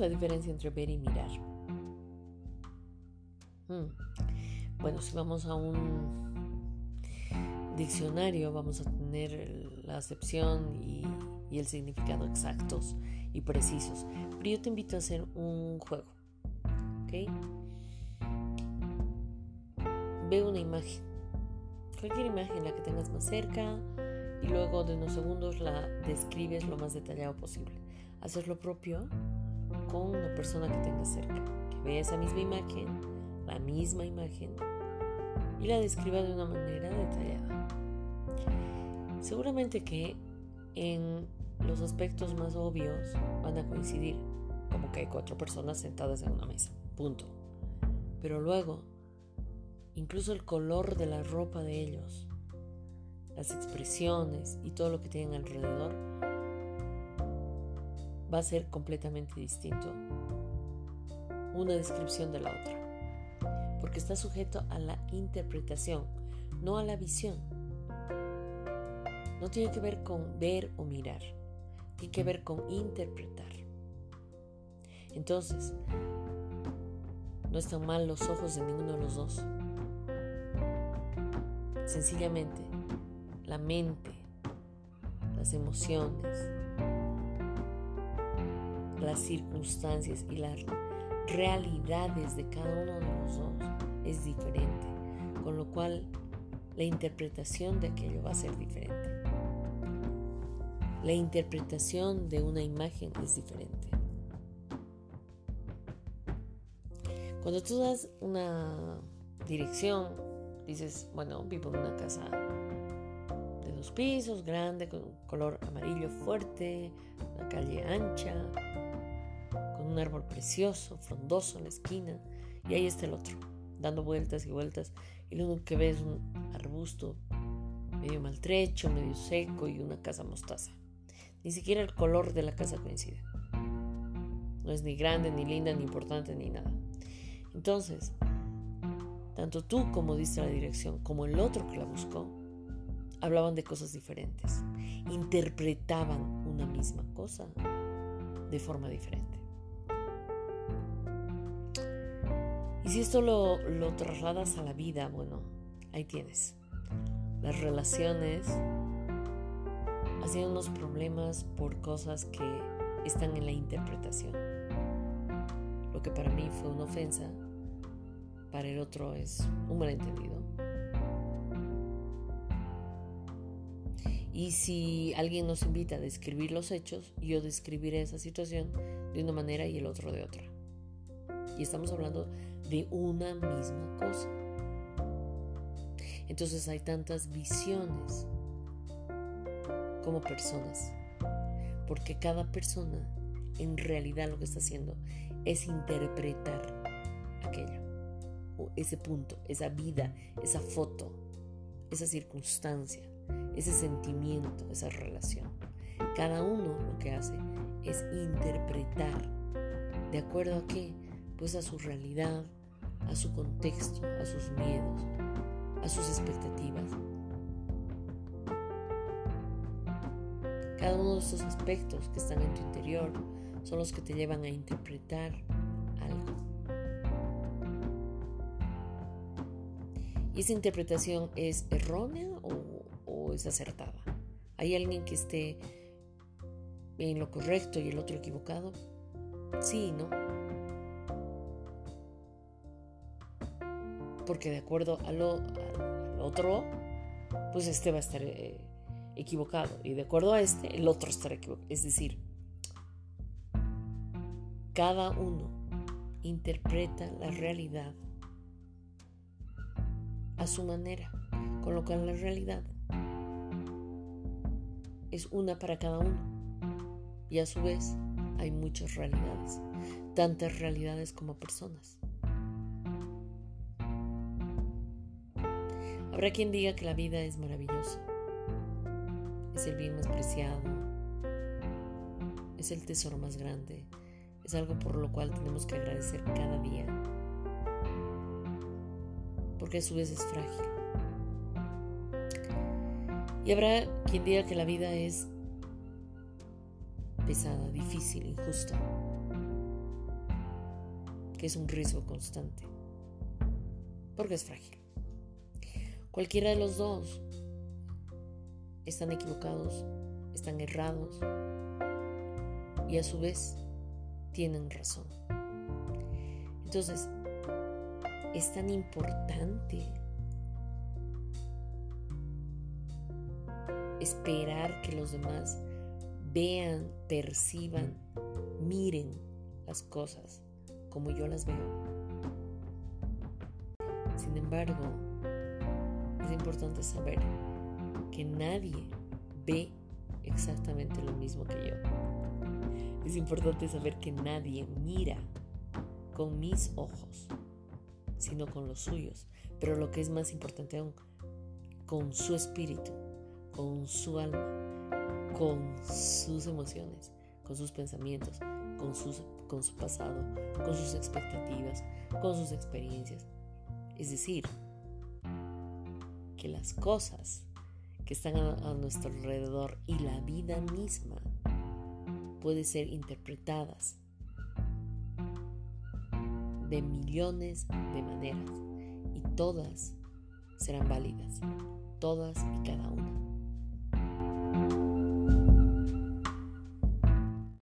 la diferencia entre ver y mirar? Hmm. Bueno, si vamos a un diccionario, vamos a tener la acepción y, el significado exactos y precisos. Pero yo te invito a hacer un juego. ¿Ok? Ve una imagen. Cualquier imagen, la que tengas más cerca. Y luego de unos segundos la describes lo más detallado posible. Hacer lo propio con una persona que tengas cerca. Que vea esa misma imagen, la misma imagen. Y la describa de una manera detallada. Seguramente que en los aspectos más obvios van a coincidir, como que hay cuatro personas sentadas en una mesa, punto. Pero luego, incluso el color de la ropa de ellos, las expresiones y todo lo que tienen alrededor, va a ser completamente distinto una descripción de la otra, porque está sujeto a la interpretación, no a la visión. No tiene que ver con ver o mirar tiene que ver con interpretar. Entonces, no están mal los ojos de ninguno de los dos. Sencillamente, la mente, las emociones, las circunstancias y las realidades de cada uno de los dos es diferente, con lo cual la interpretación de aquello va a ser diferente. La interpretación de una imagen es diferente. Cuando tú das una dirección, dices, bueno, vivo en una casa de dos pisos, grande, con color amarillo fuerte, una calle ancha, un árbol precioso, frondoso en la esquina, y ahí está el otro, dando vueltas y vueltas, y lo único que ves es un arbusto medio maltrecho, medio seco y una casa mostaza. Ni siquiera el color de la casa coincide. No es ni grande, ni linda, ni importante, ni nada. Entonces, tanto tú como diste la dirección, como el otro que la buscó, hablaban de cosas diferentes. Interpretaban una misma cosa de forma diferente. Y si esto lo, lo trasladas a la vida, bueno, ahí tienes. Las relaciones hacen unos problemas por cosas que están en la interpretación. Lo que para mí fue una ofensa, para el otro es un malentendido. Y si alguien nos invita a describir los hechos, yo describiré esa situación de una manera y el otro de otra. Y estamos hablando de una misma cosa. Entonces hay tantas visiones como personas. Porque cada persona en realidad lo que está haciendo es interpretar aquello, ese punto, esa vida, esa foto, esa circunstancia, ese sentimiento, esa relación. Cada uno lo que hace es interpretar. ¿De acuerdo a qué? Pues a su realidad, a su contexto, a sus miedos, a sus expectativas. Cada uno de esos aspectos que están en tu interior son los que te llevan a interpretar algo. ¿Y esa interpretación es errónea o, es acertada? ¿Hay alguien que esté en lo correcto y el otro equivocado? Sí, ¿no? Porque de acuerdo al, otro, pues este va a estar eh, equivocado y de acuerdo a este, el otro estará equivocado. Es decir, cada uno interpreta la realidad a su manera, con lo cual la realidad es una para cada uno. Y a su vez hay muchas realidades, tantas realidades como personas. Habrá quien diga que la vida es maravillosa es el bien más preciado, es el tesoro más grande, es algo por lo cual tenemos que agradecer cada día, porque a su vez es frágil. Y habrá quien diga que la vida es pesada, difícil, injusta. que es un riesgo constante, porque es frágil. Cualquiera de los dos están equivocados, están errados y a su vez tienen razón. Entonces, es tan importante esperar que los demás vean, perciban, miren las cosas como yo las veo. Sin embargo, es importante saber que nadie ve exactamente lo mismo que yo. Es importante saber que nadie mira con mis ojos, sino con los suyos. Pero lo que es más importante aún, con su espíritu, con su alma, con sus emociones, con sus pensamientos, con, con su pasado, con sus expectativas, con sus experiencias. Es decir, que las cosas que están a, nuestro alrededor y la vida misma puede ser interpretadas de millones de maneras y todas serán válidas, todas y cada una.